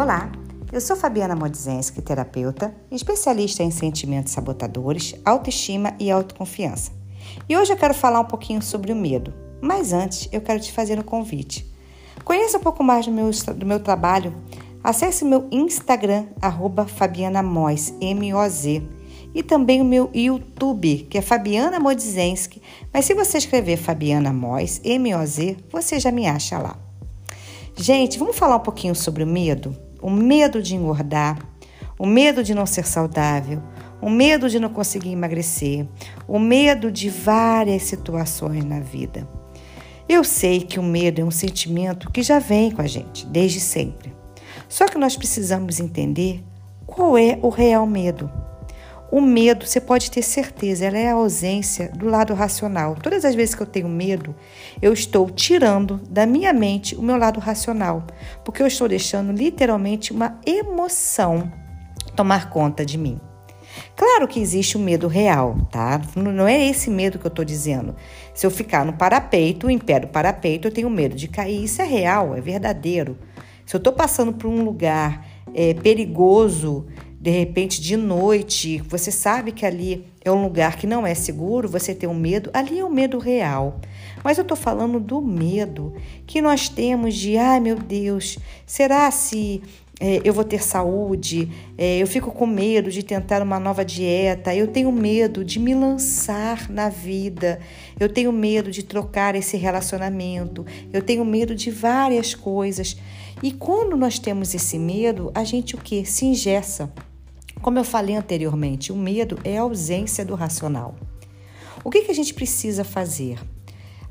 Olá, eu sou Fabiana Modzenski, terapeuta, especialista em sentimentos sabotadores, autoestima e autoconfiança. E hoje eu quero falar um pouquinho sobre o medo, mas antes eu quero te fazer um convite. Conheça um pouco mais do meu, do meu trabalho. Acesse meu Instagram, arroba Fabiana Moz, M-O-Z, e também o meu YouTube, que é Fabiana Modzenski, mas se você escrever Fabiana Moz, M-O-Z, você já me acha lá. Gente, vamos falar um pouquinho sobre o medo? O medo de engordar, o medo de não ser saudável, o medo de não conseguir emagrecer, o medo de várias situações na vida. Eu sei que o medo é um sentimento que já vem com a gente desde sempre. Só que nós precisamos entender qual é o real medo. O medo, você pode ter certeza, ela é a ausência do lado racional. Todas as vezes que eu tenho medo, eu estou tirando da minha mente o meu lado racional, porque eu estou deixando literalmente uma emoção tomar conta de mim. Claro que existe o um medo real, tá? Não é esse medo que eu estou dizendo. Se eu ficar no parapeito, em pé do parapeito, eu tenho medo de cair. Isso é real, é verdadeiro. Se eu estou passando por um lugar é, perigoso, de repente de noite, você sabe que ali é um lugar que não é seguro, você tem um medo, ali é um medo real. Mas eu estou falando do medo que nós temos de, ai meu Deus, será se é, eu vou ter saúde? É, eu fico com medo de tentar uma nova dieta, eu tenho medo de me lançar na vida, eu tenho medo de trocar esse relacionamento, eu tenho medo de várias coisas. E quando nós temos esse medo, a gente o que? Se ingessa. Como eu falei anteriormente, o medo é a ausência do racional. O que, que a gente precisa fazer?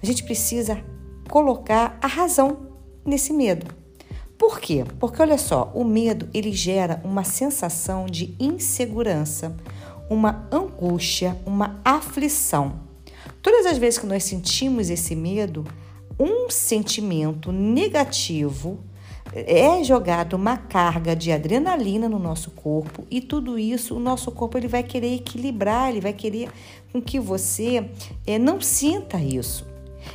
A gente precisa colocar a razão nesse medo. Por quê? Porque olha só, o medo ele gera uma sensação de insegurança, uma angústia, uma aflição. Todas as vezes que nós sentimos esse medo, um sentimento negativo é jogado uma carga de adrenalina no nosso corpo e tudo isso o nosso corpo ele vai querer equilibrar, ele vai querer com que você é, não sinta isso.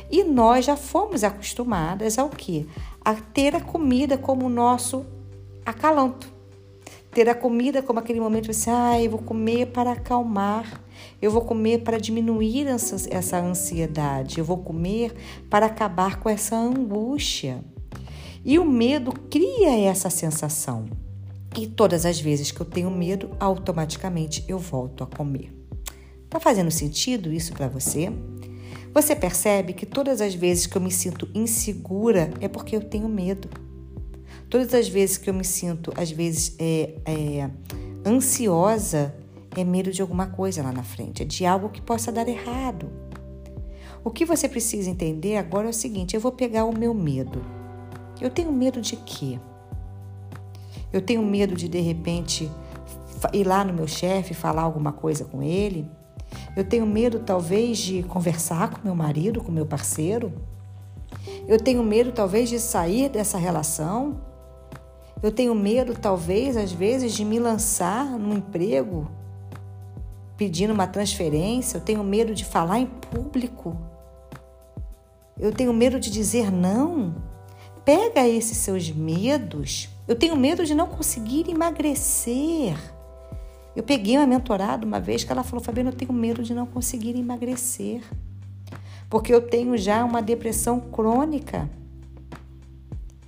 E nós já fomos acostumadas ao que? A ter a comida como o nosso acalanto. Ter a comida como aquele momento assim, ah, eu vou comer para acalmar, eu vou comer para diminuir essa ansiedade, eu vou comer para acabar com essa angústia. E o medo cria essa sensação. E todas as vezes que eu tenho medo, automaticamente eu volto a comer. Tá fazendo sentido isso para você? Você percebe que todas as vezes que eu me sinto insegura é porque eu tenho medo. Todas as vezes que eu me sinto, às vezes, é, é, ansiosa, é medo de alguma coisa lá na frente, é de algo que possa dar errado. O que você precisa entender agora é o seguinte: eu vou pegar o meu medo. Eu tenho medo de quê? Eu tenho medo de de repente ir lá no meu chefe falar alguma coisa com ele. Eu tenho medo talvez de conversar com meu marido, com meu parceiro. Eu tenho medo talvez de sair dessa relação. Eu tenho medo talvez às vezes de me lançar num emprego pedindo uma transferência. Eu tenho medo de falar em público. Eu tenho medo de dizer não. Pega esses seus medos. Eu tenho medo de não conseguir emagrecer. Eu peguei uma mentorada uma vez que ela falou: Fabiana, eu tenho medo de não conseguir emagrecer. Porque eu tenho já uma depressão crônica.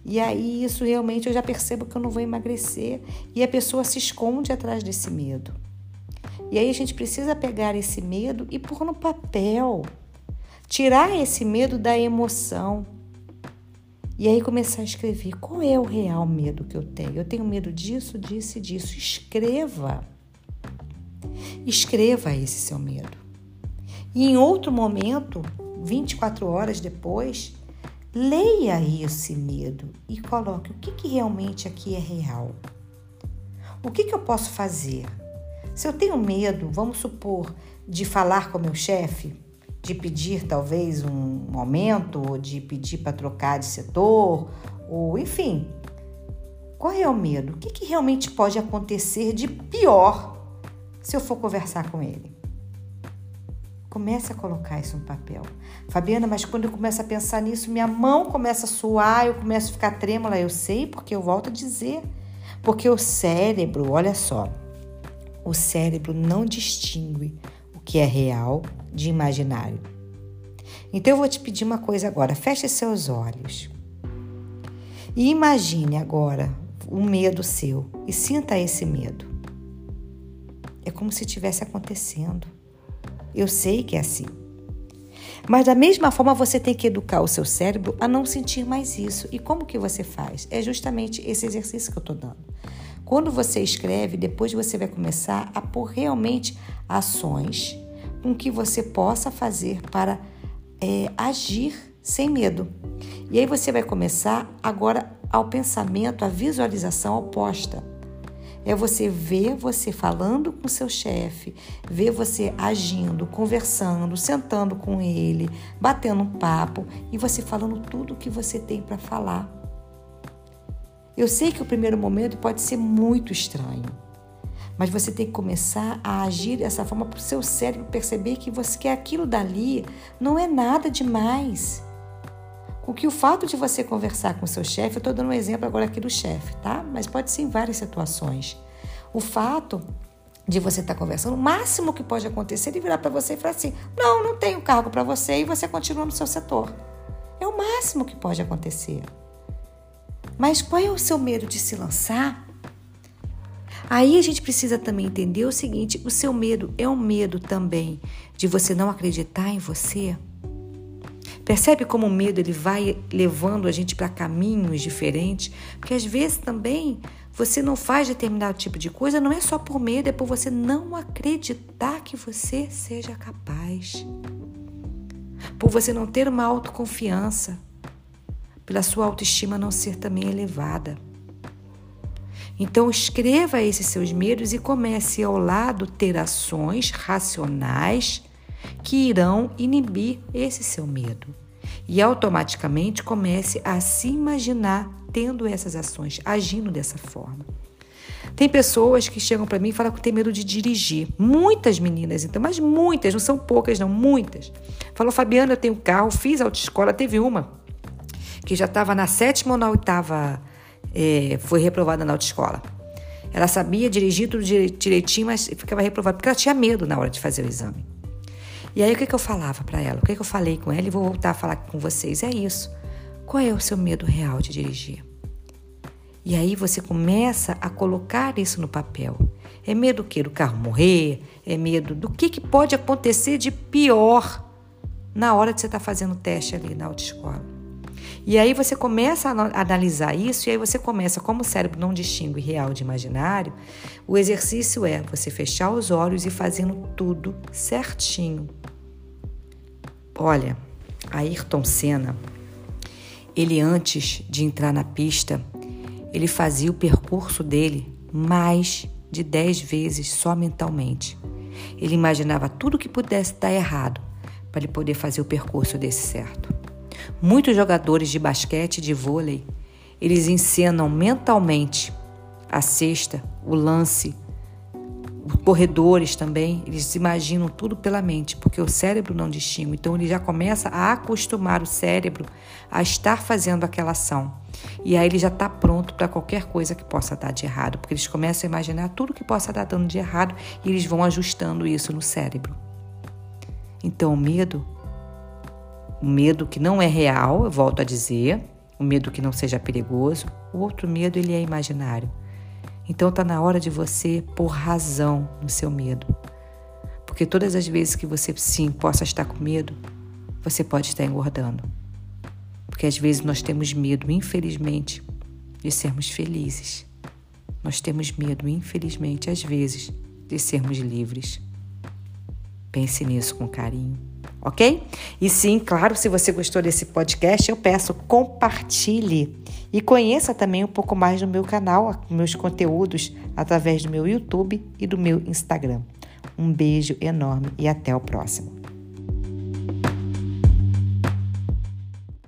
E aí, isso realmente eu já percebo que eu não vou emagrecer. E a pessoa se esconde atrás desse medo. E aí, a gente precisa pegar esse medo e pôr no papel. Tirar esse medo da emoção. E aí começar a escrever qual é o real medo que eu tenho. Eu tenho medo disso, disso e disso. Escreva. Escreva esse seu medo. E em outro momento, 24 horas depois, leia esse medo e coloque o que, que realmente aqui é real. O que, que eu posso fazer? Se eu tenho medo, vamos supor, de falar com meu chefe, de pedir talvez um aumento, ou de pedir para trocar de setor, ou enfim. Qual é o medo? O que, que realmente pode acontecer de pior se eu for conversar com ele? Comece a colocar isso no papel. Fabiana, mas quando eu começo a pensar nisso, minha mão começa a suar, eu começo a ficar trêmula. Eu sei, porque eu volto a dizer. Porque o cérebro, olha só, o cérebro não distingue que é real de imaginário. Então eu vou te pedir uma coisa agora, feche seus olhos. E imagine agora o medo seu e sinta esse medo. É como se estivesse acontecendo. Eu sei que é assim. Mas da mesma forma você tem que educar o seu cérebro a não sentir mais isso. E como que você faz? É justamente esse exercício que eu estou dando. Quando você escreve, depois você vai começar a pôr realmente ações com que você possa fazer para é, agir sem medo. E aí você vai começar agora ao pensamento, à visualização oposta. É você ver você falando com seu chefe, ver você agindo, conversando, sentando com ele, batendo um papo e você falando tudo o que você tem para falar. Eu sei que o primeiro momento pode ser muito estranho, mas você tem que começar a agir dessa forma para o seu cérebro perceber que você que aquilo dali não é nada demais. O que o fato de você conversar com o seu chefe, eu estou dando um exemplo agora aqui do chefe, tá? Mas pode ser em várias situações. O fato de você estar tá conversando, o máximo que pode acontecer é ele virar para você e falar assim: não, não tenho cargo para você e você continua no seu setor. É o máximo que pode acontecer. Mas qual é o seu medo de se lançar? Aí a gente precisa também entender o seguinte: o seu medo é um medo também de você não acreditar em você? Percebe como o medo ele vai levando a gente para caminhos diferentes? Porque às vezes também você não faz determinado tipo de coisa, não é só por medo, é por você não acreditar que você seja capaz. Por você não ter uma autoconfiança, pela sua autoestima não ser também elevada. Então escreva esses seus medos e comece ao lado ter ações racionais que irão inibir esse seu medo. E automaticamente comece a se imaginar tendo essas ações, agindo dessa forma. Tem pessoas que chegam para mim e falam que tem medo de dirigir. Muitas meninas, então, mas muitas, não são poucas, não, muitas. Falou, Fabiana, eu tenho carro, fiz autoescola, teve uma que já estava na sétima ou na oitava, é, foi reprovada na autoescola. Ela sabia dirigir tudo direitinho, mas ficava reprovada, porque ela tinha medo na hora de fazer o exame. E aí o que, que eu falava para ela? O que, que eu falei com ela e vou voltar a falar com vocês? É isso. Qual é o seu medo real de dirigir? E aí você começa a colocar isso no papel. É medo do que? Do carro morrer? É medo do que, que pode acontecer de pior na hora de você estar tá fazendo o teste ali na autoescola? E aí você começa a analisar isso, e aí você começa, como o cérebro não distingue real de imaginário, o exercício é você fechar os olhos e fazendo tudo certinho. Olha, Ayrton Senna, ele antes de entrar na pista, ele fazia o percurso dele mais de dez vezes só mentalmente. Ele imaginava tudo que pudesse dar errado para ele poder fazer o percurso desse certo. Muitos jogadores de basquete e de vôlei, eles encenam mentalmente a cesta, o lance, corredores também, eles imaginam tudo pela mente, porque o cérebro não distingue. Então ele já começa a acostumar o cérebro a estar fazendo aquela ação. E aí ele já está pronto para qualquer coisa que possa dar de errado, porque eles começam a imaginar tudo que possa dar dando de errado e eles vão ajustando isso no cérebro. Então o medo, o medo que não é real, eu volto a dizer, o medo que não seja perigoso, o outro medo ele é imaginário. Então está na hora de você pôr razão no seu medo. Porque todas as vezes que você sim possa estar com medo, você pode estar engordando. Porque às vezes nós temos medo, infelizmente, de sermos felizes. Nós temos medo, infelizmente, às vezes, de sermos livres. Pense nisso com carinho ok? E sim, claro, se você gostou desse podcast, eu peço compartilhe e conheça também um pouco mais do meu canal, meus conteúdos através do meu YouTube e do meu Instagram. Um beijo enorme e até o próximo.